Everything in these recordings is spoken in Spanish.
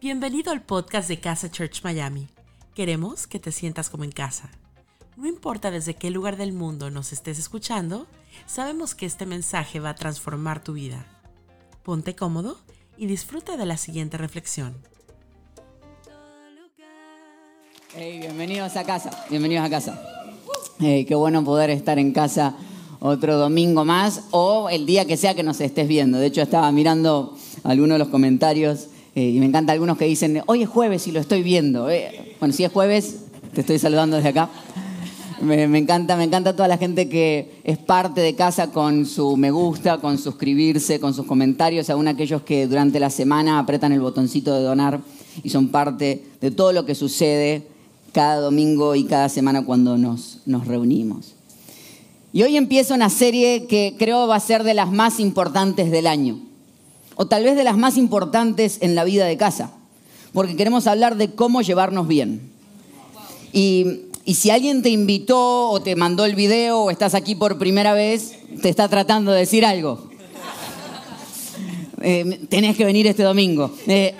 Bienvenido al podcast de Casa Church Miami. Queremos que te sientas como en casa. No importa desde qué lugar del mundo nos estés escuchando, sabemos que este mensaje va a transformar tu vida. Ponte cómodo y disfruta de la siguiente reflexión. Hey, bienvenidos a casa, bienvenidos a casa. Qué bueno poder estar en casa otro domingo más o el día que sea que nos estés viendo. De hecho, estaba mirando algunos de los comentarios eh, y me encanta algunos que dicen, hoy es jueves y lo estoy viendo. Eh, bueno, si es jueves, te estoy saludando desde acá. Me, encanta, me encanta toda la gente que es parte de casa con su me gusta, con suscribirse, con sus comentarios, aún aquellos que durante la semana apretan el botoncito de donar y son parte de todo lo que sucede cada domingo y cada semana cuando nos, nos reunimos. Y hoy empieza una serie que creo va a ser de las más importantes del año o tal vez de las más importantes en la vida de casa, porque queremos hablar de cómo llevarnos bien. Y, si alguien te invitó o te mandó el video o estás aquí por primera vez, te está tratando de decir algo. Eh, tenés que venir este domingo. Eh,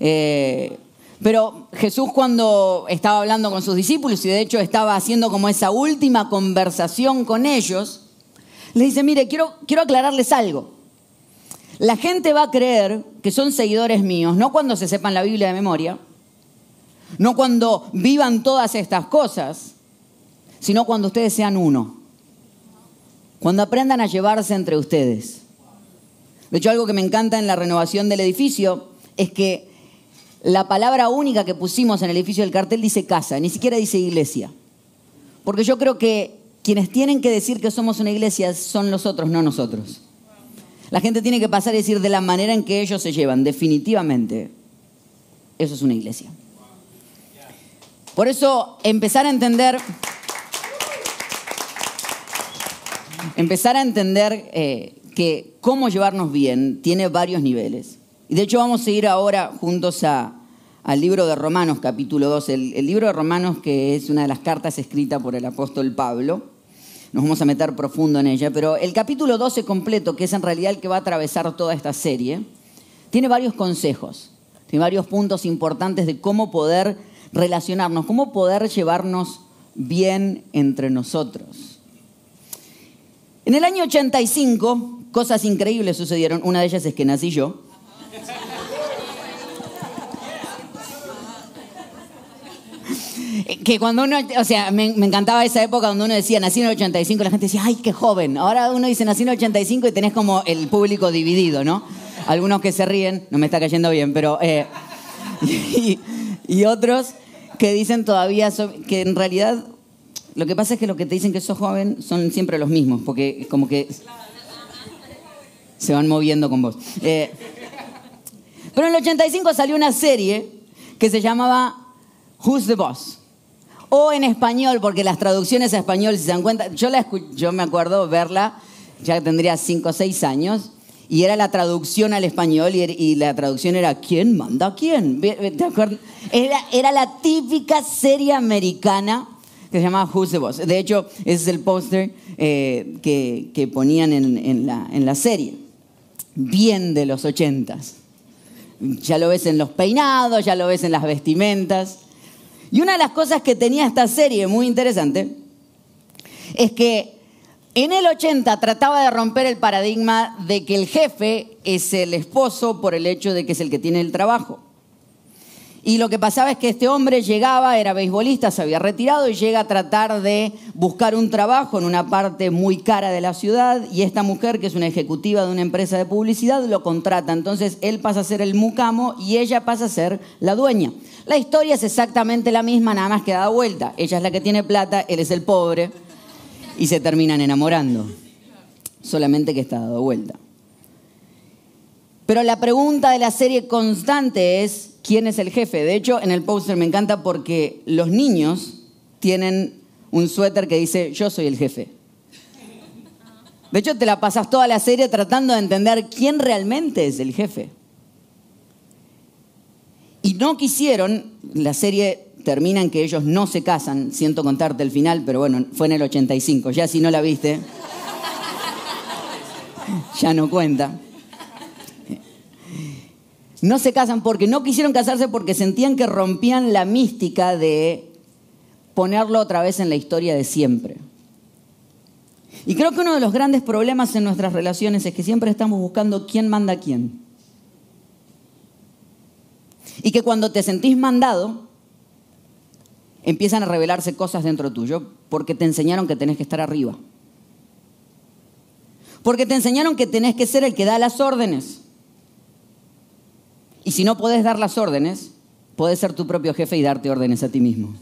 eh, pero Jesús cuando estaba hablando con sus discípulos y de hecho estaba haciendo como esa última conversación con ellos, le dice, mire, quiero, quiero aclararles algo. La gente va a creer que son seguidores míos, no cuando se sepan la Biblia de memoria, no cuando vivan todas estas cosas, sino cuando ustedes sean uno. Cuando aprendan a llevarse entre ustedes. De hecho, algo que me encanta en la renovación del edificio es que la palabra única que pusimos en el edificio del cartel dice casa, ni siquiera dice iglesia. Porque yo creo que quienes tienen que decir que somos una iglesia son los otros, no nosotros. La gente tiene que pasar y decir de la manera en que ellos se llevan, definitivamente. Eso es una iglesia. Por eso, empezar a entender, empezar a entender eh, que cómo llevarnos bien tiene varios niveles. Y de hecho vamos a ir ahora juntos a, al libro de Romanos, capítulo 2. El, el libro de Romanos, que es una de las cartas escritas por el apóstol Pablo nos vamos a meter profundo en ella, pero el capítulo 12 completo, que es en realidad el que va a atravesar toda esta serie, tiene varios consejos, tiene varios puntos importantes de cómo poder relacionarnos, cómo poder llevarnos bien entre nosotros. En el año 85, cosas increíbles sucedieron. Una de ellas es que nací yo. Que cuando uno, o sea, me, encantaba esa época donde uno decía nací en el 85, la gente decía, ay, qué joven. Ahora uno dice nací en el 85 y tenés como el público dividido, ¿no? Algunos que se ríen, no me está cayendo bien, pero... Eh, y, otros que dicen todavía que en realidad lo que pasa es que lo que te dicen que sos joven son siempre los mismos, porque como que se van moviendo con vos. Eh, pero en el 85 salió una serie que se llamaba Who's the Boss? O en español, porque las traducciones a español, si se dan cuenta, yo, la yo me acuerdo verla, ya tendría 5 o 6 años, y era la traducción al español y, la traducción era ¿quién manda a quién? ¿Te acuerdas? Era, era la típica serie americana que se llamaba Who's the Boss. De hecho, ese es el póster eh, que, que, ponían en, en, la, en la serie. Bien de los ochentas. Ya lo ves en los peinados, ya lo ves en las vestimentas. Y una de las cosas que tenía esta serie muy interesante es que en el 80 trataba de romper el paradigma de que el jefe es el esposo por el hecho de que es el que tiene el trabajo. Y lo que pasaba es que este hombre llegaba, era beisbolista, se había retirado y llega a tratar de buscar un trabajo en una parte muy cara de la ciudad y esta mujer, que es una ejecutiva de una empresa de publicidad, lo contrata. Entonces él pasa a ser el mucamo y ella pasa a ser la dueña. La historia es exactamente la misma, nada más que da vuelta. Ella es la que tiene plata, él es el pobre y se terminan enamorando. Solamente que está dado vuelta. Pero la pregunta de la serie constante es, quién es el jefe. De hecho, en el póster me encanta porque los niños tienen un suéter que dice yo soy el jefe. De hecho, te la pasas toda la serie tratando de entender quién realmente es el jefe. Y no quisieron, la serie termina en que ellos no se casan, siento contarte el final, pero bueno, fue en el 85, ya si no la viste, ya no cuenta. No se casan porque no quisieron casarse porque sentían que rompían la mística de ponerlo otra vez en la historia de siempre. Y creo que uno de los grandes problemas en nuestras relaciones es que siempre estamos buscando quién manda a quién. Y que cuando te sentís mandado, empiezan a revelarse cosas dentro tuyo porque te enseñaron que tenés que estar arriba. Porque te enseñaron que tenés que ser el que da las órdenes. Y si no podés dar las órdenes, podés ser tu propio jefe y darte órdenes a ti mismo.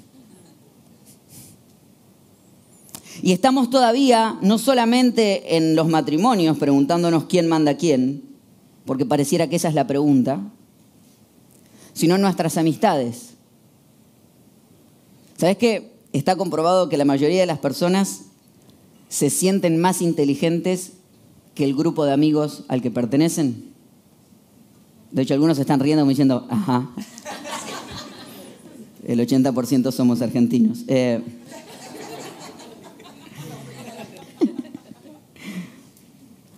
Y estamos todavía no solamente en los matrimonios preguntándonos quién manda quién, porque pareciera que esa es la pregunta, sino en nuestras amistades. ¿Sabes qué? Está comprobado que la mayoría de las personas se sienten más inteligentes que el grupo de amigos al que pertenecen. De hecho, algunos están riendo diciendo, ajá. El 80% somos argentinos. Eh,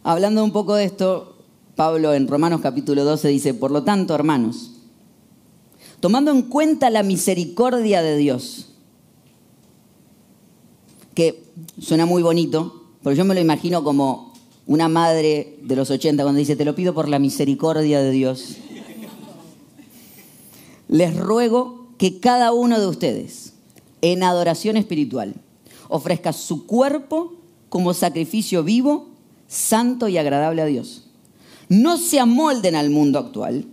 Hablando un poco de esto, Pablo en Romanos capítulo 12 dice, por lo tanto, hermanos, tomando en cuenta la misericordia de Dios, que suena muy bonito, pero yo me lo imagino como una madre de los 80 cuando dice, te lo pido por la misericordia de Dios. Les ruego que cada uno de ustedes, en adoración espiritual, ofrezca su cuerpo como sacrificio vivo, santo y agradable a Dios. No se amolden al mundo actual,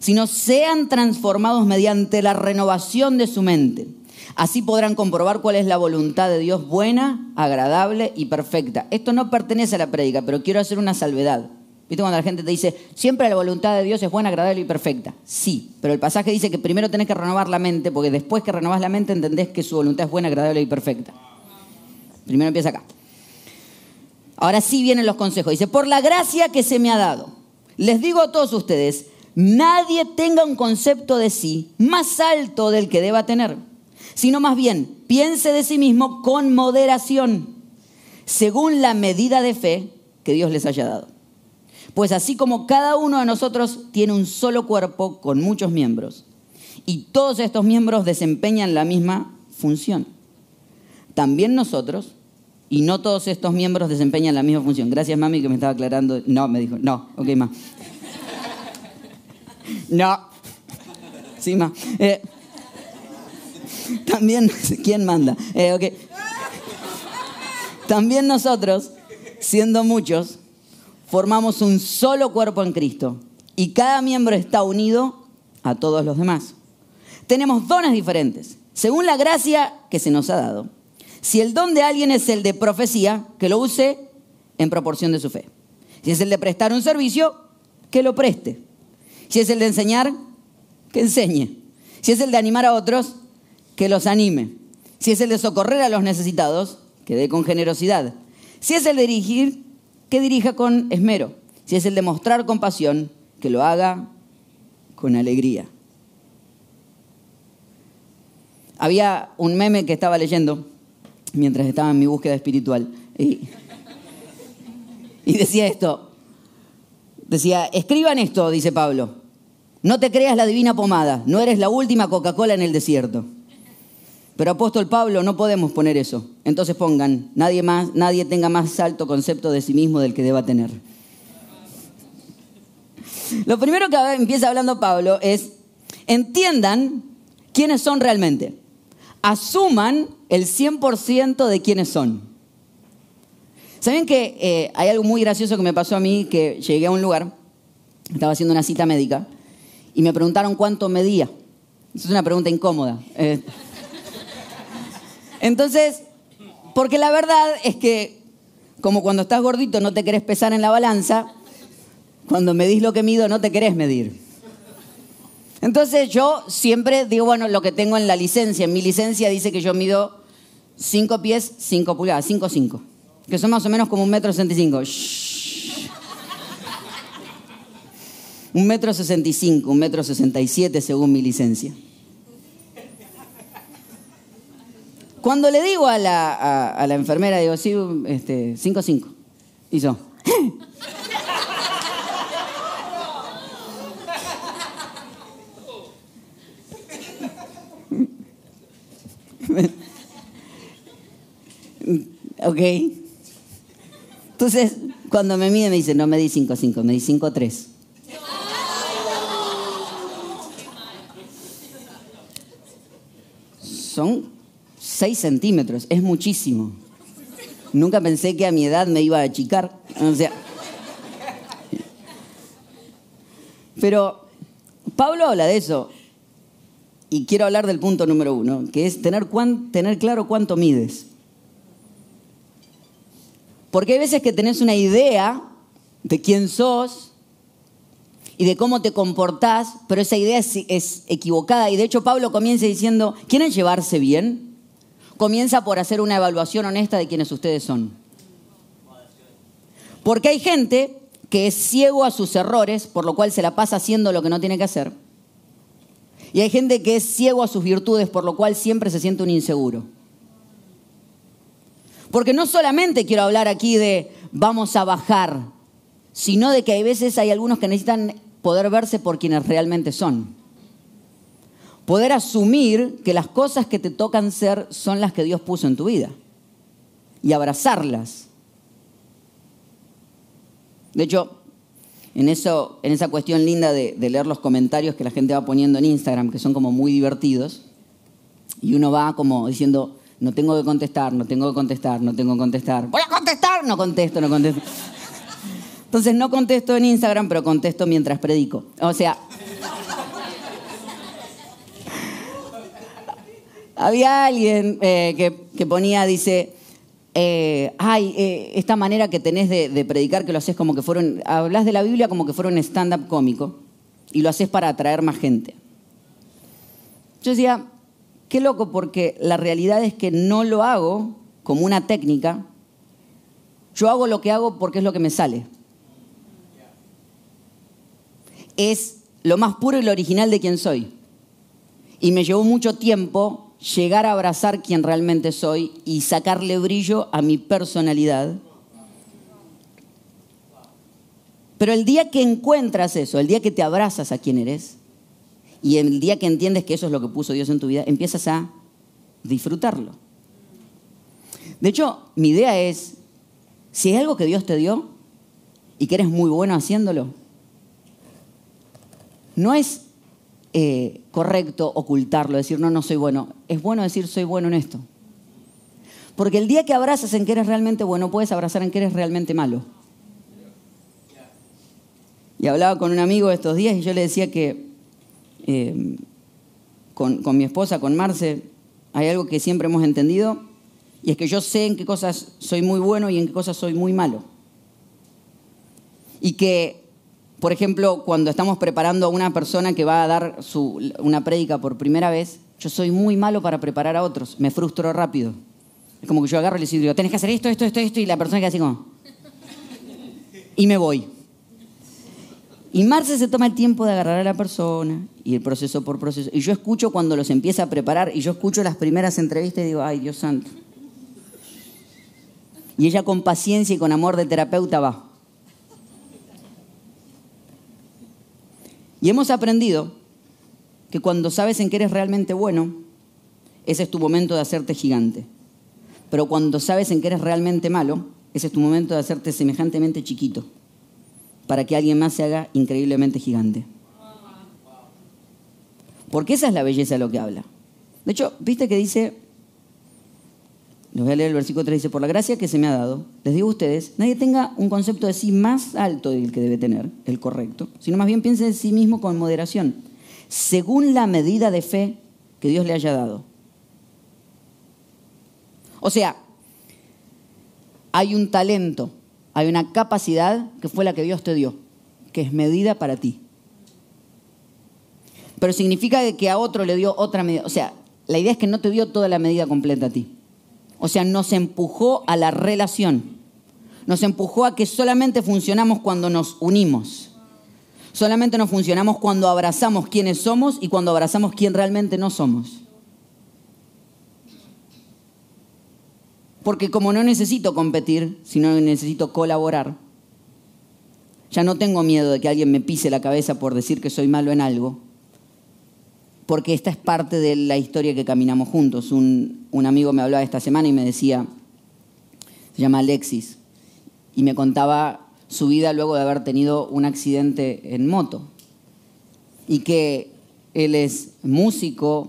sino sean transformados mediante la renovación de su mente. Así podrán comprobar cuál es la voluntad de Dios buena, agradable y perfecta. Esto no pertenece a la prédica, pero quiero hacer una salvedad. ¿Viste cuando la gente te dice, siempre la voluntad de Dios es buena, agradable y perfecta? Sí, pero el pasaje dice que primero tenés que renovar la mente, porque después que renovás la mente entendés que su voluntad es buena, agradable y perfecta. Primero empieza acá. Ahora sí vienen los consejos. Dice, por la gracia que se me ha dado, les digo a todos ustedes, nadie tenga un concepto de sí más alto del que deba tener, sino más bien piense de sí mismo con moderación, según la medida de fe que Dios les haya dado. Pues así como cada uno de nosotros tiene un solo cuerpo con muchos miembros, y todos estos miembros desempeñan la misma función, también nosotros y no todos estos miembros desempeñan la misma función. Gracias, mami, que me estaba aclarando. No, me dijo, no, ok, ma. No. Sí, ma. Eh, también, ¿quién manda? Eh, okay. También nosotros, siendo muchos, formamos un solo cuerpo en Cristo y cada miembro está unido a todos los demás. Tenemos dones diferentes, según la gracia que se nos ha dado. Si el don de alguien es el de profecía, que lo use en proporción de su fe. Si es el de prestar un servicio, que lo preste. Si es el de enseñar, que enseñe. Si es el de animar a otros, que los anime. Si es el de socorrer a los necesitados, que dé con generosidad. Si es el de dirigir, que dirija con esmero. Si es el de mostrar compasión, que lo haga con alegría. Había un meme que estaba leyendo mientras estaba en mi búsqueda espiritual. Y, decía esto, decía, escriban esto, dice Pablo, no te creas la divina pomada, no eres la última Coca-Cola en el desierto. Pero apóstol Pablo, no podemos poner eso. Entonces pongan, nadie más, nadie tenga más alto concepto de sí mismo del que deba tener. Lo primero que empieza hablando Pablo es, entiendan quiénes son realmente asuman el 100% de quiénes son. ¿Saben que eh, hay algo muy gracioso que me pasó a mí? Que llegué a un lugar, estaba haciendo una cita médica, y me preguntaron cuánto medía. Es una pregunta incómoda. Eh. Entonces, porque la verdad es que, como cuando estás gordito no te querés pesar en la balanza, cuando medís lo que mido no te querés medir. Entonces yo siempre digo, bueno, lo que tengo en la licencia. En mi licencia dice que yo mido 5 pies, 5 pulgadas, 5, 5. Que son más o menos como un metro sesenta y cinco. Un metro sesenta y cinco, un metro sesenta y siete según mi licencia. Cuando le digo a la, a, la enfermera, digo, sí, Este, cinco, cinco. Hizo. ok. Entonces, cuando me mide, me dice, no me di 5-5, me di 5-3. Son 6 centímetros, es muchísimo. Nunca pensé que a mi edad me iba a achicar. Pero Pablo habla de eso. Y quiero hablar del punto número uno, que es tener, tener claro cuánto mides. Porque hay veces que tenés una idea de quién sos y de cómo te comportás, pero esa idea es, es equivocada. Y de hecho Pablo comienza diciendo, ¿quieren llevarse bien? Comienza por hacer una evaluación honesta de quiénes ustedes son. Porque hay gente que es ciego a sus errores, por lo cual se la pasa haciendo lo que no tiene que hacer. Y hay gente que es ciego a sus virtudes, por lo cual siempre se siente un inseguro. Porque no solamente quiero hablar aquí de vamos a bajar, sino de que hay veces hay algunos que necesitan poder verse por quienes realmente son. Poder asumir que las cosas que te tocan ser son las que Dios puso en tu vida. Y abrazarlas. De hecho, en, eso, en esa cuestión linda de, leer los comentarios que la gente va poniendo en Instagram, que son como muy divertidos, y uno va como diciendo, no tengo que contestar, no tengo que contestar, no tengo que contestar. Voy a contestar, no contesto, no contesto. Entonces no contesto en Instagram, pero contesto mientras predico. O sea, había alguien eh, que, ponía, dice, eh, ay, eh, esta manera que tenés de, predicar que lo haces como que fueron, hablas de la Biblia como que fuera un stand-up cómico y lo haces para atraer más gente. Yo decía, qué loco porque la realidad es que no lo hago como una técnica, yo hago lo que hago porque es lo que me sale. Es lo más puro y lo original de quien soy. Y me llevó mucho tiempo llegar a abrazar quien realmente soy y sacarle brillo a mi personalidad. Pero el día que encuentras eso, el día que te abrazas a quien eres, y el día que entiendes que eso es lo que puso Dios en tu vida, empiezas a disfrutarlo. De hecho, mi idea es, si hay algo que Dios te dio y que eres muy bueno haciéndolo, no es eh, correcto ocultarlo, decir, no, no soy bueno. Es bueno decir, soy bueno en esto. Porque el día que abrazas en que eres realmente bueno, puedes abrazar en que eres realmente malo. Y hablaba con un amigo estos días y yo le decía que eh, con, con mi esposa, con Marce, hay algo que siempre hemos entendido y es que yo sé en qué cosas soy muy bueno y en qué cosas soy muy malo. Y que por ejemplo, cuando estamos preparando a una persona que va a dar una prédica por primera vez, yo soy muy malo para preparar a otros, me frustro rápido. Es como que yo agarro y le digo, tenés que hacer esto, esto, esto, esto, y la persona queda así como... Y me voy. Y Marce se toma el tiempo de agarrar a la persona y el proceso por proceso. Y yo escucho cuando los empieza a preparar y yo escucho las primeras entrevistas y digo, ay, Dios santo. Y ella con paciencia y con amor de terapeuta va. Y hemos aprendido que cuando sabes en qué eres realmente bueno, ese es tu momento de hacerte gigante. Pero cuando sabes en qué eres realmente malo, ese es tu momento de hacerte semejantemente chiquito, para que alguien más se haga increíblemente gigante. Porque esa es la belleza de lo que habla. De hecho, viste que dice, les voy a leer el versículo 3, dice, por la gracia que se me ha dado, les digo a ustedes, nadie tenga un concepto de sí más alto del que debe tener, el correcto, sino más bien piense en sí mismo con moderación, según la medida de fe que Dios le haya dado. O sea, hay un talento, hay una capacidad que fue la que Dios te dio, que es medida para ti. Pero significa que a otro le dio otra medida. O sea, la idea es que no te dio toda la medida completa a ti. O sea, nos empujó a la relación. Nos empujó a que solamente funcionamos cuando nos unimos. Solamente nos funcionamos cuando abrazamos quienes somos y cuando abrazamos quién realmente no somos. Porque como no necesito competir, sino necesito colaborar, ya no tengo miedo de que alguien me pise la cabeza por decir que soy malo en algo, porque esta es parte de la historia que caminamos juntos. Un, amigo me hablaba esta semana y me decía, se llama Alexis, y me contaba su vida luego de haber tenido un accidente en moto. Y que él es músico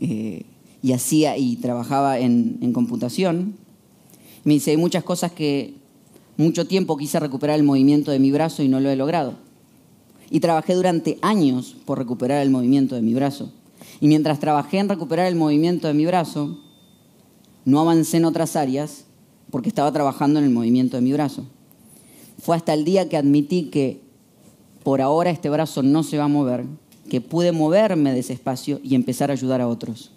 eh, y hacía y trabajaba en, en computación. Me dice, hay muchas cosas que mucho tiempo quise recuperar el movimiento de mi brazo y no lo he logrado. Y trabajé durante años por recuperar el movimiento de mi brazo. Y mientras trabajé en recuperar el movimiento de mi brazo, no avancé en otras áreas porque estaba trabajando en el movimiento de mi brazo. Fue hasta el día que admití que por ahora este brazo no se va a mover, que pude moverme de ese espacio y empezar a ayudar a otros.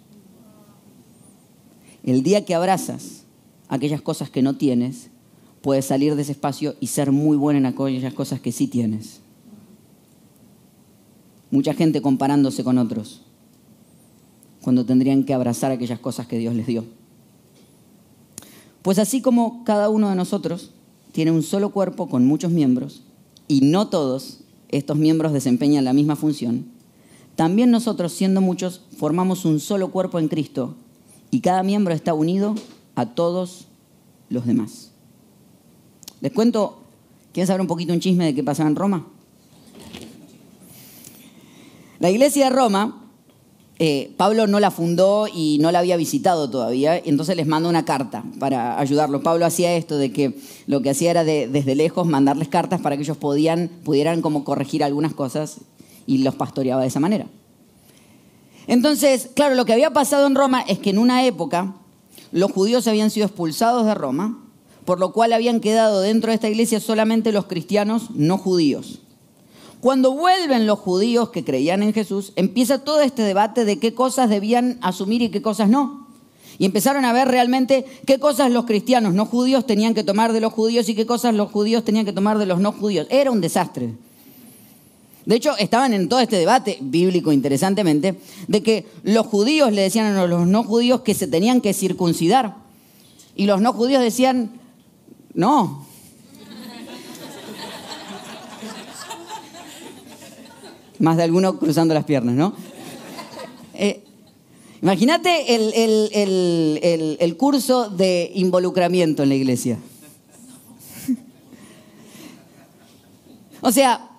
El día que abrazas aquellas cosas que no tienes, puedes salir de ese espacio y ser muy bueno en aquellas cosas que sí tienes. Mucha gente comparándose con otros cuando tendrían que abrazar aquellas cosas que Dios les dio. Pues así como cada uno de nosotros tiene un solo cuerpo con muchos miembros, y no todos estos miembros desempeñan la misma función, también nosotros, siendo muchos, formamos un solo cuerpo en Cristo, y cada miembro está unido a todos los demás. Les cuento, ¿quieren saber un poquito un chisme de qué pasaba en Roma? La iglesia de Roma eh, Pablo no la fundó y no la había visitado todavía, entonces les manda una carta para ayudarlo. Pablo hacía esto de que lo que hacía era desde lejos mandarles cartas para que ellos pudieran como corregir algunas cosas y los pastoreaba de esa manera. Entonces, claro, lo que había pasado en Roma es que en una época los judíos habían sido expulsados de Roma, por lo cual habían quedado dentro de esta iglesia solamente los cristianos no judíos. Cuando vuelven los judíos que creían en Jesús, empieza todo este debate de qué cosas debían asumir y qué cosas no. Y empezaron a ver realmente qué cosas los cristianos no judíos tenían que tomar de los judíos y qué cosas los judíos tenían que tomar de los no judíos. Era un desastre. De hecho, estaban en todo este debate bíblico, interesantemente, de que los judíos le decían a los no judíos que se tenían que circuncidar. Y los no judíos decían, no, más de alguno cruzando las piernas, ¿no? Eh, imagínate el, el curso de involucramiento en la iglesia. O sea,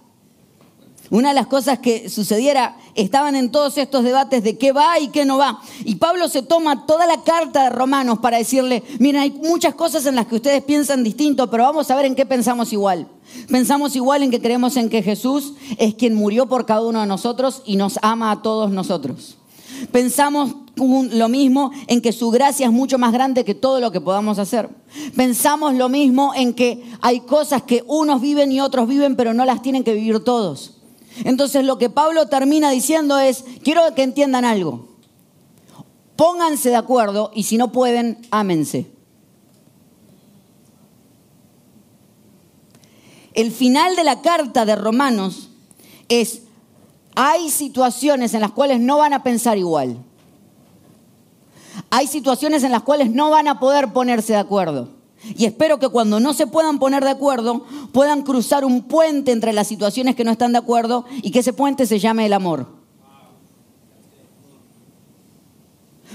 una de las cosas que sucediera, estaban en todos estos debates de qué va y qué no va. Y Pablo se toma toda la carta de Romanos para decirle, miren, hay muchas cosas en las que ustedes piensan distinto, pero vamos a ver en qué pensamos igual. Pensamos igual en que creemos en que Jesús es quien murió por cada uno de nosotros y nos ama a todos nosotros. Pensamos lo mismo en que su gracia es mucho más grande que todo lo que podamos hacer. Pensamos lo mismo en que hay cosas que unos viven y otros viven, pero no las tienen que vivir todos. Entonces lo que Pablo termina diciendo es, quiero que entiendan algo. Pónganse de acuerdo y si no pueden, ámense. El final de la carta de Romanos es, hay situaciones en las cuales no van a pensar igual. Hay situaciones en las cuales no van a poder ponerse de acuerdo. Y espero que cuando no se puedan poner de acuerdo, puedan cruzar un puente entre las situaciones que no están de acuerdo y que ese puente se llame el amor.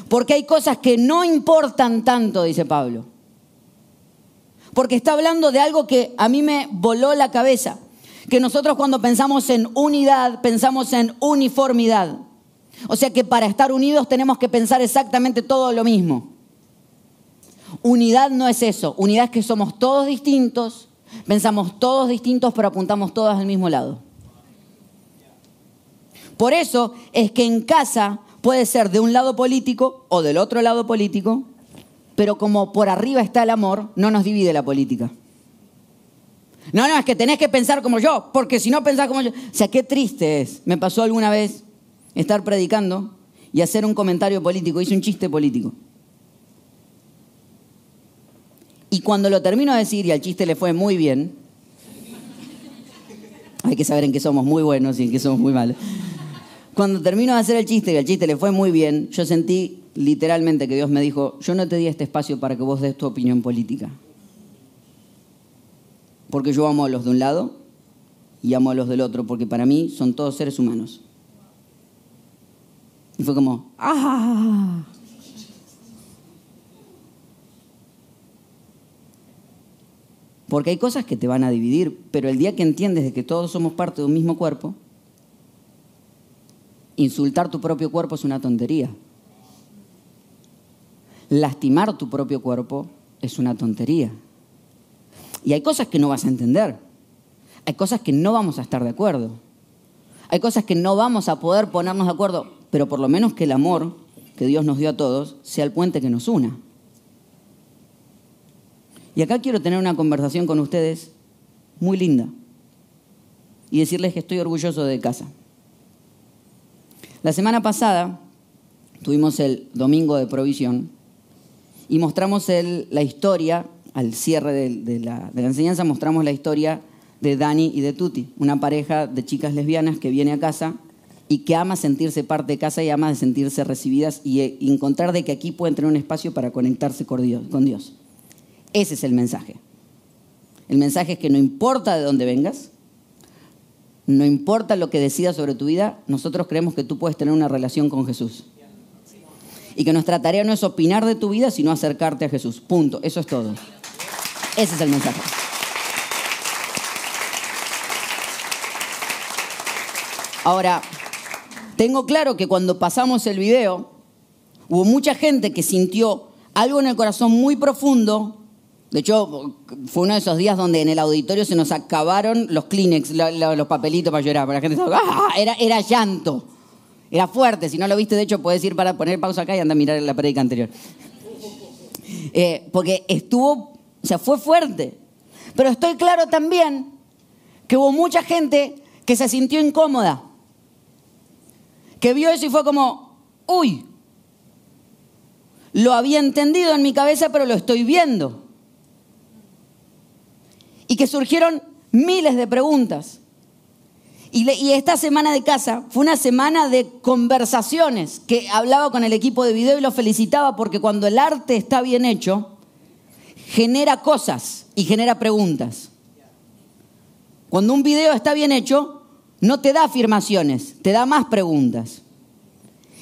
Porque hay cosas que no importan tanto, dice Pablo. Porque está hablando de algo que a mí me voló la cabeza. Que nosotros cuando pensamos en unidad, pensamos en uniformidad. O sea que para estar unidos tenemos que pensar exactamente todo lo mismo. Unidad no es eso. Unidad es que somos todos distintos, pensamos todos distintos, pero apuntamos todos al mismo lado. Por eso es que en casa puede ser de un lado político o del otro lado político, pero como por arriba está el amor, no nos divide la política. No, no, es que tenés que pensar como yo, porque si no pensás como yo... O sea, qué triste es. Me pasó alguna vez estar predicando y hacer un comentario político, hice un chiste político. Y cuando lo termino de decir y al chiste le fue muy bien, hay que saber en qué somos muy buenos y en qué somos muy malos. Cuando termino de hacer el chiste y al chiste le fue muy bien, yo sentí literalmente que Dios me dijo, yo no te di este espacio para que vos des tu opinión política. Porque yo amo a los de un lado y amo a los del otro, porque para mí son todos seres humanos. Y fue como, ¡ah! Porque hay cosas que te van a dividir, pero el día que entiendes de que todos somos parte de un mismo cuerpo, insultar tu propio cuerpo es una tontería. Lastimar tu propio cuerpo es una tontería. Y hay cosas que no vas a entender. Hay cosas que no vamos a estar de acuerdo. Hay cosas que no vamos a poder ponernos de acuerdo, pero por lo menos que el amor que Dios nos dio a todos sea el puente que nos una. Y acá quiero tener una conversación con ustedes muy linda y decirles que estoy orgulloso de casa. La semana pasada tuvimos el domingo de provisión y mostramos la historia, al cierre de, la, de la enseñanza, mostramos la historia de Dani y de Tuti, una pareja de chicas lesbianas que viene a casa y que ama sentirse parte de casa y ama sentirse recibidas y eh, encontrar de que aquí pueden tener un espacio para conectarse con Dios. Ese es el mensaje. El mensaje es que no importa de dónde vengas, no importa lo que decidas sobre tu vida, nosotros creemos que tú puedes tener una relación con Jesús. Y que nuestra tarea no es opinar de tu vida, sino acercarte a Jesús. Punto. Eso es todo. Ese es el mensaje. Ahora, tengo claro que cuando pasamos el video, hubo mucha gente que sintió algo en el corazón muy profundo de hecho, fue uno de esos días donde en el auditorio se nos acabaron los Kleenex, los papelitos para llorar. la gente estaba, ¡ah! era, era llanto. Era fuerte. Si no lo viste, de hecho, puedes ir para poner pausa acá y anda a mirar la predica anterior. Eh, porque estuvo, o sea, fue fuerte. Pero estoy claro también que hubo mucha gente que se sintió incómoda. Que vio eso y fue como, uy, lo había entendido en mi cabeza, pero lo estoy viendo y que surgieron miles de preguntas. Y, esta semana de casa fue una semana de conversaciones que hablaba con el equipo de video y lo felicitaba porque cuando el arte está bien hecho, genera cosas y genera preguntas. Cuando un video está bien hecho, no te da afirmaciones, te da más preguntas.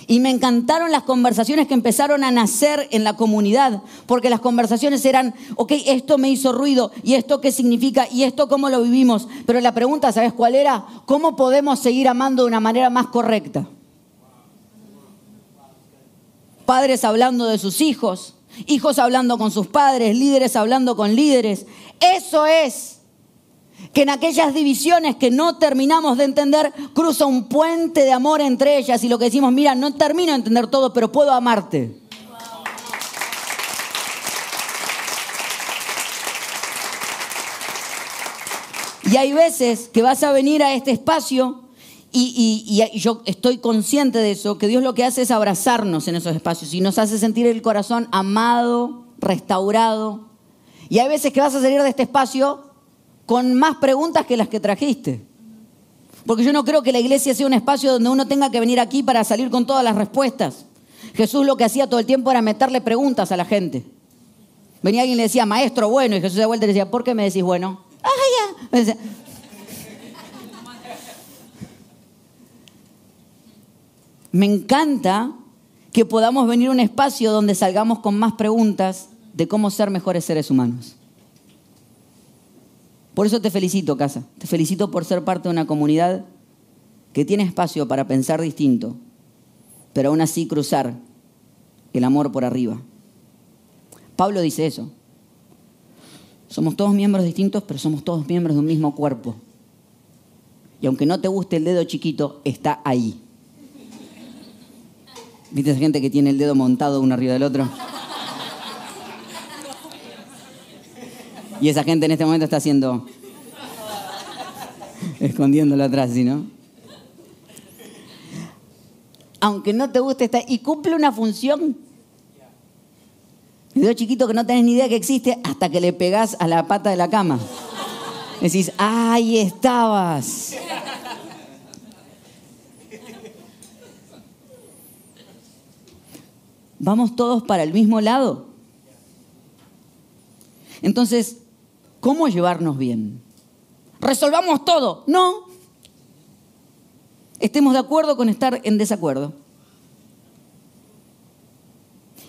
Y me encantaron las conversaciones que empezaron a nacer en la comunidad, porque las conversaciones eran, ok, esto me hizo ruido, y esto qué significa, y esto cómo lo vivimos. Pero la pregunta, ¿sabes cuál era? ¿Cómo podemos seguir amando de una manera más correcta? Padres hablando de sus hijos, hijos hablando con sus padres, líderes hablando con líderes. Eso es que en aquellas divisiones que no terminamos de entender, cruza un puente de amor entre ellas y lo que decimos, mira, no termino de entender todo, pero puedo amarte. Y hay veces que vas a venir a este espacio y, yo estoy consciente de eso, que Dios lo que hace es abrazarnos en esos espacios y nos hace sentir el corazón amado, restaurado. Y hay veces que vas a salir de este espacio con más preguntas que las que trajiste. Porque yo no creo que la iglesia sea un espacio donde uno tenga que venir aquí para salir con todas las respuestas. Jesús lo que hacía todo el tiempo era meterle preguntas a la gente. Venía alguien y le decía, maestro, bueno, y Jesús de vuelta le decía, ¿por qué me decís bueno? Ah, ya. Me encanta que podamos venir a un espacio donde salgamos con más preguntas de cómo ser mejores seres humanos. Por eso te felicito, casa. Te felicito por ser parte de una comunidad que tiene espacio para pensar distinto, pero aún así cruzar el amor por arriba. Pablo dice eso. Somos todos miembros distintos, pero somos todos miembros de un mismo cuerpo. Y aunque no te guste el dedo chiquito, está ahí. ¿Viste esa gente que tiene el dedo montado uno arriba del otro? Y esa gente en este momento está haciendo. escondiéndolo atrás, ¿sí, no? Aunque no te guste, está. y cumple una función. Video chiquito que no tenés ni idea que existe hasta que le pegás a la pata de la cama. Decís, ahí estabas. Vamos todos para el mismo lado. Entonces, ¿Cómo llevarnos bien? ¿Resolvamos todo? No. Estemos de acuerdo con estar en desacuerdo.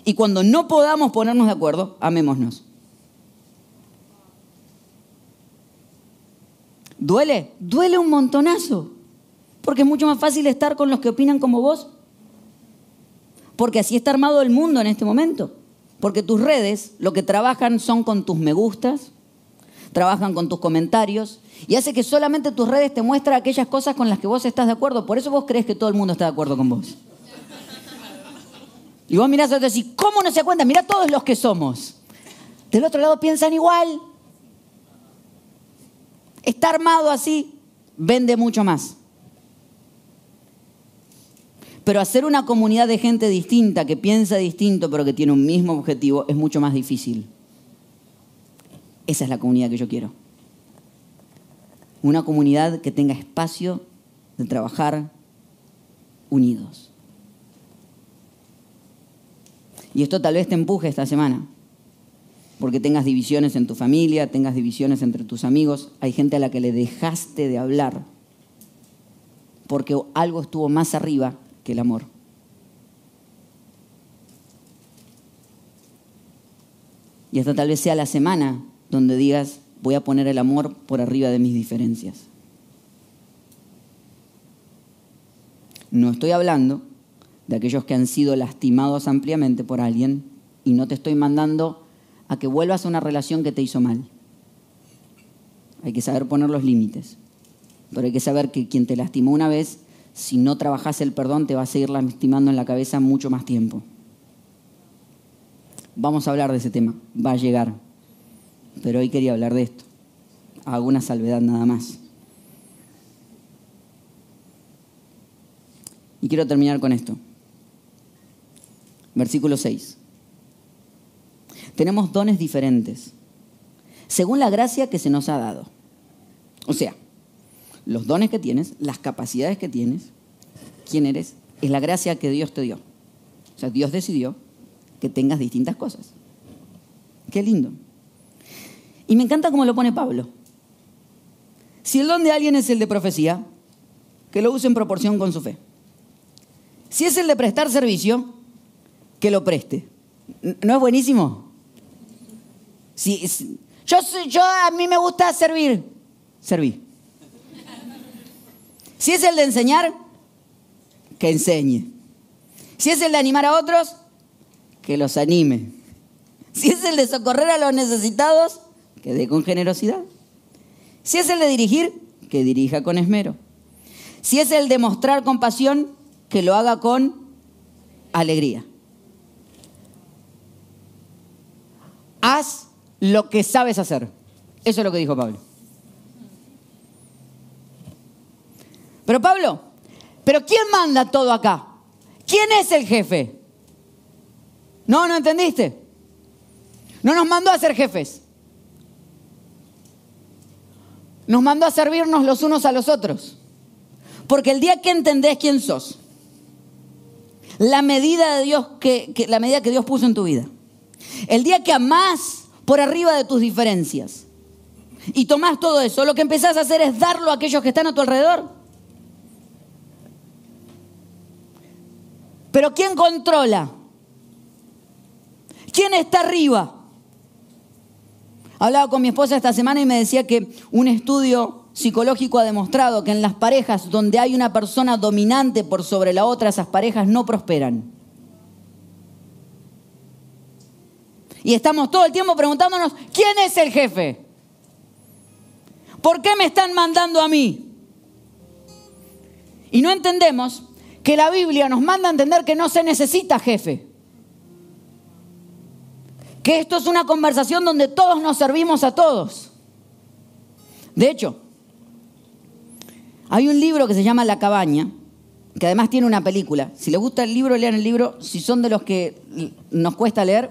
Y cuando no podamos ponernos de acuerdo, amémonos. ¿Duele? Duele un montonazo. Porque es mucho más fácil estar con los que opinan como vos. Porque así está armado el mundo en este momento. Porque tus redes lo que trabajan son con tus me gustas, trabajan con tus comentarios y hace que solamente tus redes te muestran aquellas cosas con las que vos estás de acuerdo. Por eso vos crees que todo el mundo está de acuerdo con vos. Y vos mirás y decís, ¿cómo no se cuenta? Mirá todos los que somos. Del otro lado piensan igual. Está armado así, vende mucho más. Pero hacer una comunidad de gente distinta, que piensa distinto, pero que tiene un mismo objetivo, es mucho más difícil. Esa es la comunidad que yo quiero. Una comunidad que tenga espacio de trabajar unidos. Y esto tal vez te empuje esta semana, porque tengas divisiones en tu familia, tengas divisiones entre tus amigos, hay gente a la que le dejaste de hablar, porque algo estuvo más arriba que el amor. Y esta tal vez sea la semana donde digas, voy a poner el amor por arriba de mis diferencias. No estoy hablando de aquellos que han sido lastimados ampliamente por alguien y no te estoy mandando a que vuelvas a una relación que te hizo mal. Hay que saber poner los límites, pero hay que saber que quien te lastimó una vez, si no trabajas el perdón, te va a seguir lastimando en la cabeza mucho más tiempo. Vamos a hablar de ese tema, va a llegar pero hoy quería hablar de esto. Hago una salvedad nada más. Y quiero terminar con esto. Versículo 6. Tenemos dones diferentes, según la gracia que se nos ha dado. O sea, los dones que tienes, las capacidades que tienes, quién eres, es la gracia que Dios te dio. O sea, Dios decidió que tengas distintas cosas. Qué lindo. Y me encanta cómo lo pone Pablo. Si el don de alguien es el de profecía, que lo use en proporción con su fe. Si es el de prestar servicio, que lo preste. ¿No es buenísimo? Si, yo, a mí me gusta servir, serví. Si es el de enseñar, que enseñe. Si es el de animar a otros, que los anime. Si es el de socorrer a los necesitados, que dé con generosidad. Si es el de dirigir, que dirija con esmero. Si es el de mostrar compasión, que lo haga con alegría. Haz lo que sabes hacer. Eso es lo que dijo Pablo. Pero Pablo, ¿pero quién manda todo acá? ¿Quién es el jefe? No, no entendiste. No nos mandó a ser jefes. Nos mandó a servirnos los unos a los otros. Porque el día que entendés quién sos, la medida de Dios que, la medida que Dios puso en tu vida, el día que amás por arriba de tus diferencias y tomás todo eso, lo que empezás a hacer es darlo a aquellos que están a tu alrededor. Pero ¿quién controla? ¿Quién está arriba? Hablaba con mi esposa esta semana y me decía que un estudio psicológico ha demostrado que en las parejas donde hay una persona dominante por sobre la otra, esas parejas no prosperan. Y estamos todo el tiempo preguntándonos, ¿quién es el jefe? ¿Por qué me están mandando a mí? Y no entendemos que la Biblia nos manda a entender que no se necesita jefe que esto es una conversación donde todos nos servimos a todos. De hecho, hay un libro que se llama La cabaña, que además tiene una película. Si les gusta el libro, lean el libro. Si son de los que nos cuesta leer,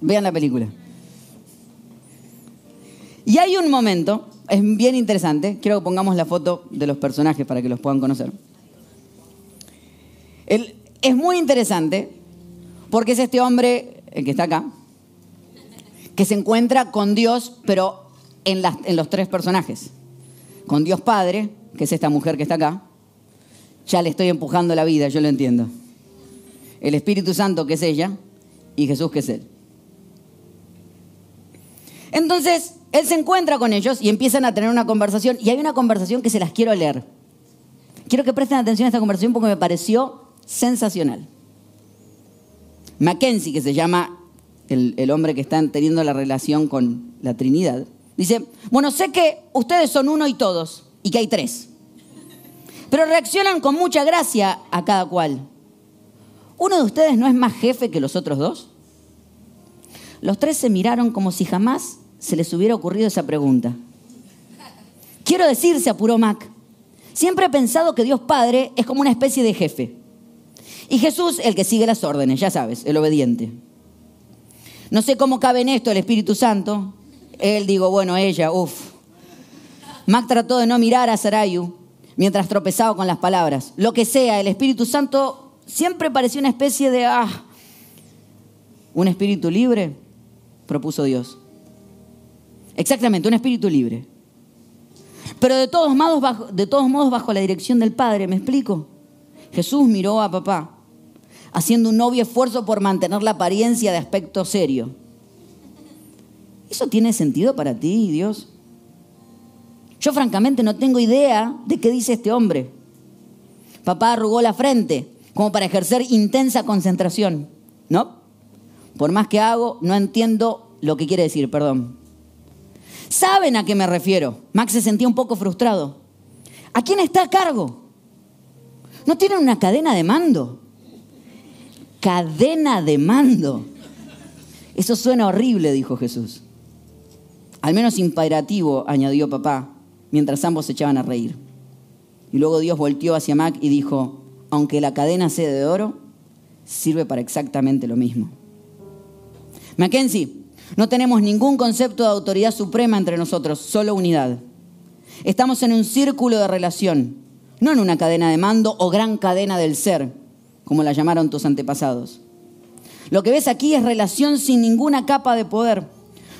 vean la película. Y hay un momento, es bien interesante, quiero que pongamos la foto de los personajes para que los puedan conocer. es muy interesante porque es este hombre, el que está acá, que se encuentra con Dios, pero en, los tres personajes. Con Dios Padre, que es esta mujer que está acá. Ya le estoy empujando la vida, yo lo entiendo. El Espíritu Santo, que es ella, y Jesús, que es Él. Entonces, él se encuentra con ellos y empiezan a tener una conversación. Y hay una conversación que se las quiero leer. Quiero que presten atención a esta conversación porque me pareció sensacional. Mackenzie, que se llama el, hombre que está teniendo la relación con la Trinidad, dice, bueno, sé que ustedes son uno y todos, y que hay tres. Pero reaccionan con mucha gracia a cada cual. ¿Uno de ustedes no es más jefe que los otros dos? Los tres se miraron como si jamás se les hubiera ocurrido esa pregunta. Quiero decir, se apuró Mac, siempre he pensado que Dios Padre es como una especie de jefe. Y Jesús, el que sigue las órdenes, ya sabes, el obediente. No sé cómo cabe en esto el Espíritu Santo. Él, digo, bueno, ella, uff. Mac trató de no mirar a Sarayu mientras tropezaba con las palabras. Lo que sea, el Espíritu Santo siempre parecía una especie de, ah, un espíritu libre, propuso Dios. Exactamente, un espíritu libre. Pero de todos, modos, bajo, de todos modos bajo la dirección del Padre, ¿me explico? Jesús miró a papá, haciendo un novio esfuerzo por mantener la apariencia de aspecto serio. ¿Eso tiene sentido para ti, Dios? Yo francamente no tengo idea de qué dice este hombre. Papá arrugó la frente, como para ejercer intensa concentración. ¿No? Por más que hago, no entiendo lo que quiere decir, perdón. ¿Saben a qué me refiero? Max se sentía un poco frustrado. ¿A quién está a cargo? ¿No tienen una cadena de mando? Cadena de mando. Eso suena horrible, dijo Jesús. Al menos imperativo, añadió papá, mientras ambos se echaban a reír. Y luego Dios volteó hacia Mac y dijo, aunque la cadena sea de oro, sirve para exactamente lo mismo. Mackenzie, no tenemos ningún concepto de autoridad suprema entre nosotros, solo unidad. Estamos en un círculo de relación, no en una cadena de mando o gran cadena del ser, como la llamaron tus antepasados. Lo que ves aquí es relación sin ninguna capa de poder.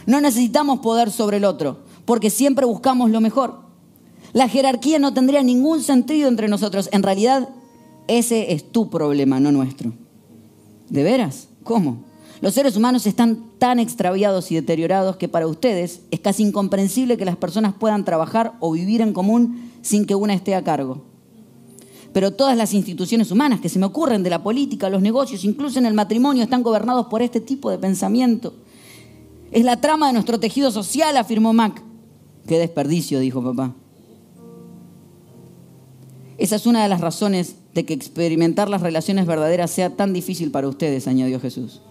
No necesitamos poder sobre el otro, porque siempre buscamos lo mejor. La jerarquía no tendría ningún sentido entre nosotros. En realidad, ese es tu problema, no nuestro. ¿De veras? ¿Cómo? Los seres humanos están tan extraviados y deteriorados que para ustedes es casi incomprensible que las personas puedan trabajar o vivir en común sin que una esté a cargo. Pero todas las instituciones humanas que se me ocurren de la política, los negocios, incluso en el matrimonio, están gobernados por este tipo de pensamiento. Es la trama de nuestro tejido social, afirmó Mac. Qué desperdicio, dijo papá. Esa es una de las razones de que experimentar las relaciones verdaderas sea tan difícil para ustedes, añadió Jesús.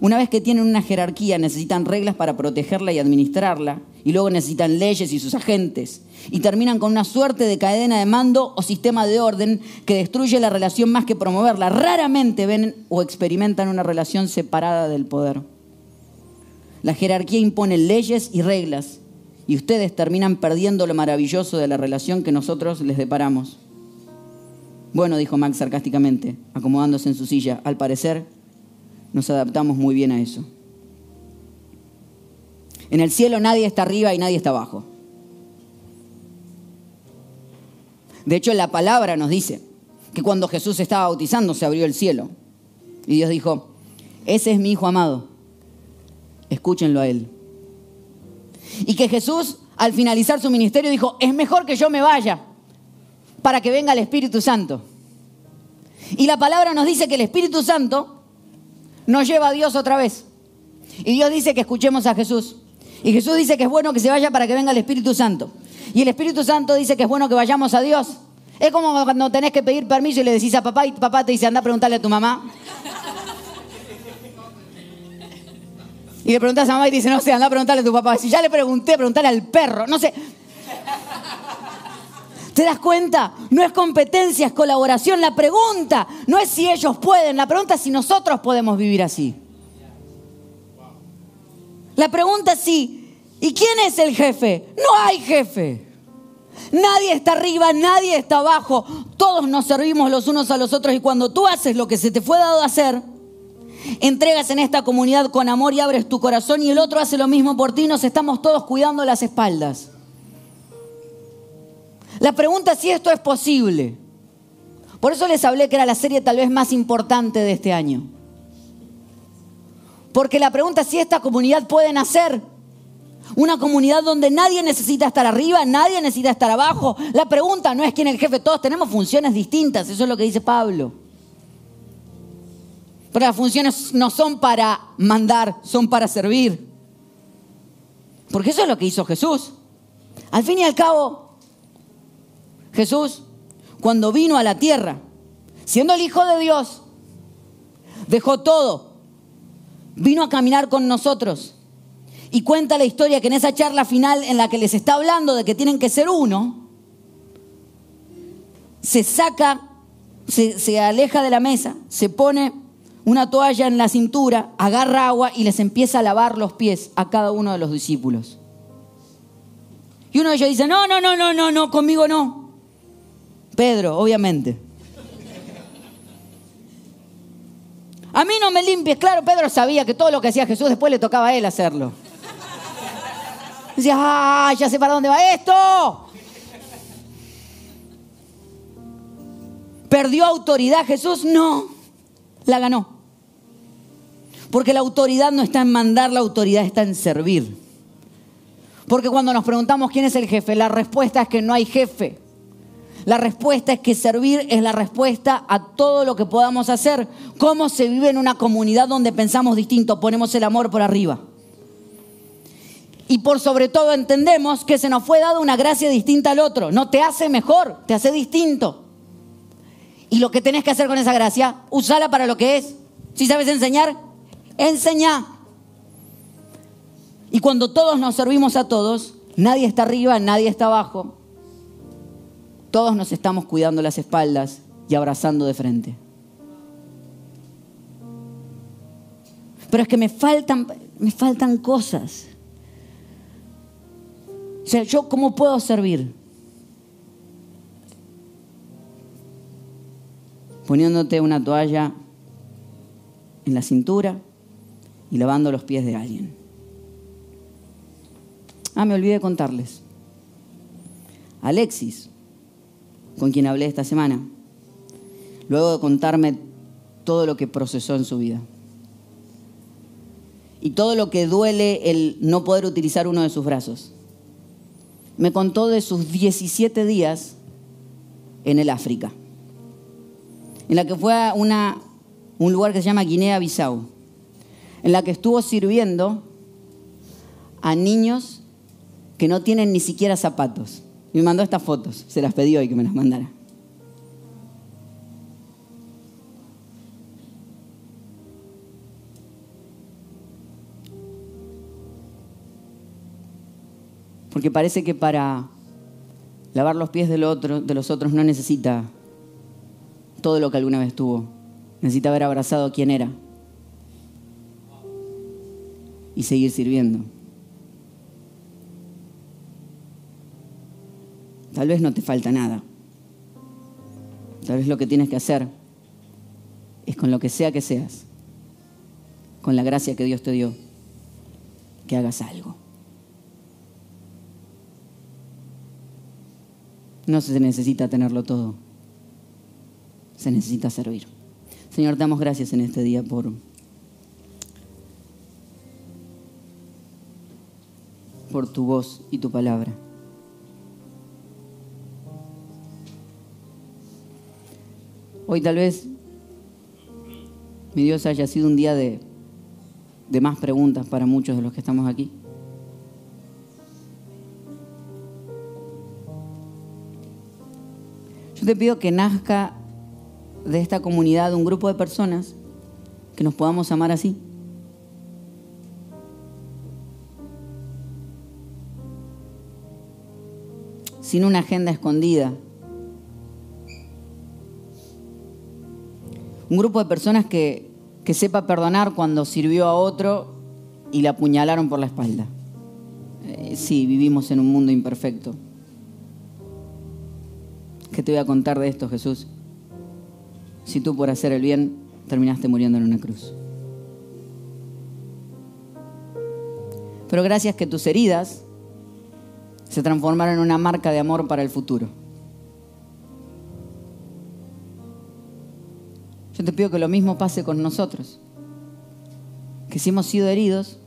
Una vez que tienen una jerarquía, necesitan reglas para protegerla y administrarla, y luego necesitan leyes y sus agentes, y terminan con una suerte de cadena de mando o sistema de orden que destruye la relación más que promoverla. Raramente ven o experimentan una relación separada del poder. La jerarquía impone leyes y reglas, y ustedes terminan perdiendo lo maravilloso de la relación que nosotros les deparamos. Bueno, dijo Max sarcásticamente, acomodándose en su silla, al parecer nos adaptamos muy bien a eso. En el cielo nadie está arriba y nadie está abajo. De hecho, la palabra nos dice que cuando Jesús estaba bautizando se abrió el cielo. Y Dios dijo, ese es mi Hijo amado, escúchenlo a Él. Y que Jesús, al finalizar su ministerio, dijo, es mejor que yo me vaya para que venga el Espíritu Santo. Y la palabra nos dice que el Espíritu Santo nos lleva a Dios otra vez. Y Dios dice que escuchemos a Jesús. Y Jesús dice que es bueno que se vaya para que venga el Espíritu Santo. Y el Espíritu Santo dice que es bueno que vayamos a Dios. Es como cuando tenés que pedir permiso y le decís a papá y papá te dice, anda a preguntarle a tu mamá. Y le preguntas a mamá y dice, no sé, anda a preguntarle a tu papá. Si ya le pregunté, preguntarle al perro. No sé. ¿Te das cuenta? No es competencia, es colaboración. La pregunta no es si ellos pueden, la pregunta es si nosotros podemos vivir así. La pregunta es si, ¿y quién es el jefe? No hay jefe. Nadie está arriba, nadie está abajo. Todos nos servimos los unos a los otros y cuando tú haces lo que se te fue dado hacer, entregas en esta comunidad con amor y abres tu corazón y el otro hace lo mismo por ti, nos estamos todos cuidando las espaldas. La pregunta es si esto es posible. Por eso les hablé que era la serie tal vez más importante de este año. Porque la pregunta es si esta comunidad puede nacer. Una comunidad donde nadie necesita estar arriba, nadie necesita estar abajo. La pregunta no es quién es el jefe, todos tenemos funciones distintas, eso es lo que dice Pablo. Pero las funciones no son para mandar, son para servir. Porque eso es lo que hizo Jesús. Al fin y al cabo, Jesús, cuando vino a la tierra, siendo el Hijo de Dios, dejó todo, vino a caminar con nosotros y cuenta la historia que en esa charla final en la que les está hablando de que tienen que ser uno, se saca, se, aleja de la mesa, se pone una toalla en la cintura, agarra agua y les empieza a lavar los pies a cada uno de los discípulos. Y uno de ellos dice, no, no, no, no, no, no, conmigo no. Pedro, obviamente. A mí no me limpies. Claro, Pedro sabía que todo lo que hacía Jesús después le tocaba a él hacerlo. Decía, ¡ah, ya sé para dónde va esto! ¿Perdió autoridad Jesús? No, la ganó. Porque la autoridad no está en mandar, la autoridad está en servir. Porque cuando nos preguntamos quién es el jefe, la respuesta es que no hay jefe. La respuesta es que servir es la respuesta a todo lo que podamos hacer. ¿Cómo se vive en una comunidad donde pensamos distinto? Ponemos el amor por arriba. Y por sobre todo entendemos que se nos fue dada una gracia distinta al otro. No te hace mejor, te hace distinto. Y lo que tenés que hacer con esa gracia, usala para lo que es. Si sabes enseñar, enseña. Y cuando todos nos servimos a todos, nadie está arriba, nadie está abajo. Todos nos estamos cuidando las espaldas y abrazando de frente. Pero es que me faltan, me faltan cosas. O sea, ¿yo cómo puedo servir? Poniéndote una toalla en la cintura y lavando los pies de alguien. Ah, me olvidé contarles. Alexis, con quien hablé esta semana, luego de contarme todo lo que procesó en su vida y todo lo que duele el no poder utilizar uno de sus brazos me contó de sus 17 días en el África, en la que fue a una, un lugar que se llama Guinea-Bissau, en la que estuvo sirviendo a niños que no tienen ni siquiera zapatos. Y me mandó estas fotos, se las pedí hoy que me las mandara. Porque parece que para lavar los pies de los otros no necesita todo lo que alguna vez tuvo. Necesita haber abrazado a quien era y seguir sirviendo. Tal vez no te falta nada. Tal vez lo que tienes que hacer es con lo que sea que seas, con la gracia que Dios te dio, que hagas algo. No se necesita tenerlo todo. Se necesita servir. Señor, damos gracias en este día por, por tu voz y tu palabra. Hoy tal vez mi Dios haya sido un día de, de más preguntas para muchos de los que estamos aquí. te pido que nazca de esta comunidad un grupo de personas que nos podamos amar así. Sin una agenda escondida. Un grupo de personas que, que sepa perdonar cuando sirvió a otro y le apuñalaron por la espalda. Eh, sí, vivimos en un mundo imperfecto. ¿Qué te voy a contar de esto, Jesús? Si tú por hacer el bien terminaste muriendo en una cruz. Pero gracias que tus heridas se transformaron en una marca de amor para el futuro. Te pido que lo mismo pase con nosotros. Que si hemos sido heridos,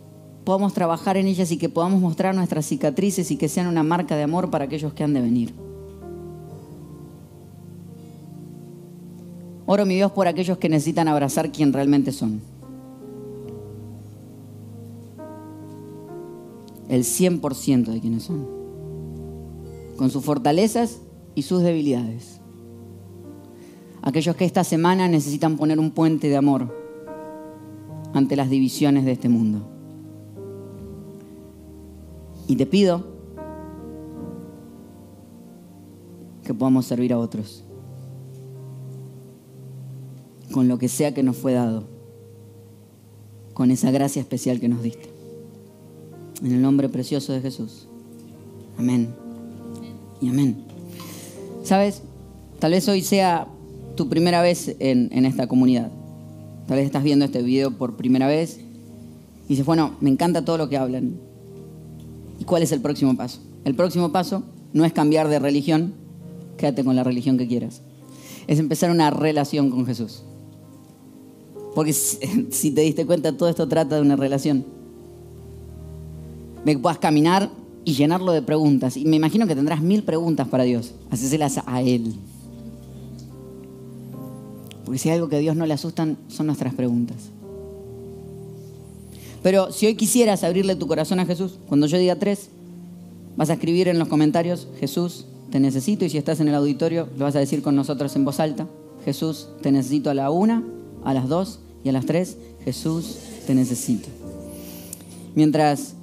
podamos trabajar en ellas y que podamos mostrar nuestras cicatrices y que sean una marca de amor para aquellos que han de venir. Oro mi Dios por aquellos que necesitan abrazar quien realmente son. El 100% de quienes son. Con sus fortalezas y sus debilidades. Aquellos que esta semana necesitan poner un puente de amor ante las divisiones de este mundo. Y te pido que podamos servir a otros con lo que sea que nos fue dado, con esa gracia especial que nos diste. En el nombre precioso de Jesús. Amén. Y amén. ¿Sabes? Tal vez hoy sea tu primera vez en, esta comunidad. Tal vez estás viendo este video por primera vez y dices, bueno, me encanta todo lo que hablan. ¿Y cuál es el próximo paso? El próximo paso no es cambiar de religión, quédate con la religión que quieras. Es empezar una relación con Jesús. Porque si te diste cuenta, todo esto trata de una relación. De que puedas caminar y llenarlo de preguntas. Y me imagino que tendrás mil preguntas para Dios. Hacéselas a Él. Porque si hay algo que a Dios no le asustan, son nuestras preguntas. Pero si hoy quisieras abrirle tu corazón a Jesús, cuando yo diga tres, vas a escribir en los comentarios, Jesús, te necesito. Y si estás en el auditorio, lo vas a decir con nosotros en voz alta. Jesús, te necesito a la una, a las dos y a las tres, Jesús, te necesito. Mientras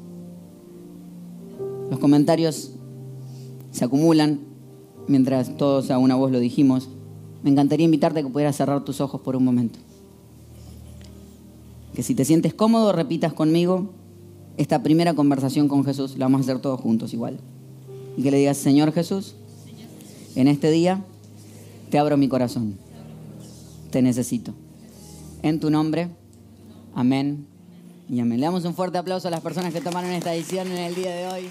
los comentarios se acumulan, mientras todos a una voz lo dijimos, me encantaría invitarte a que pudieras cerrar tus ojos por un momento. Que si te sientes cómodo, repitas conmigo esta primera conversación con Jesús. La vamos a hacer todos juntos igual. Y que le digas, Señor Jesús, en este día te abro mi corazón. Te necesito. En tu nombre. Amén. Y amén. Le damos un fuerte aplauso a las personas que tomaron esta edición en el día de hoy.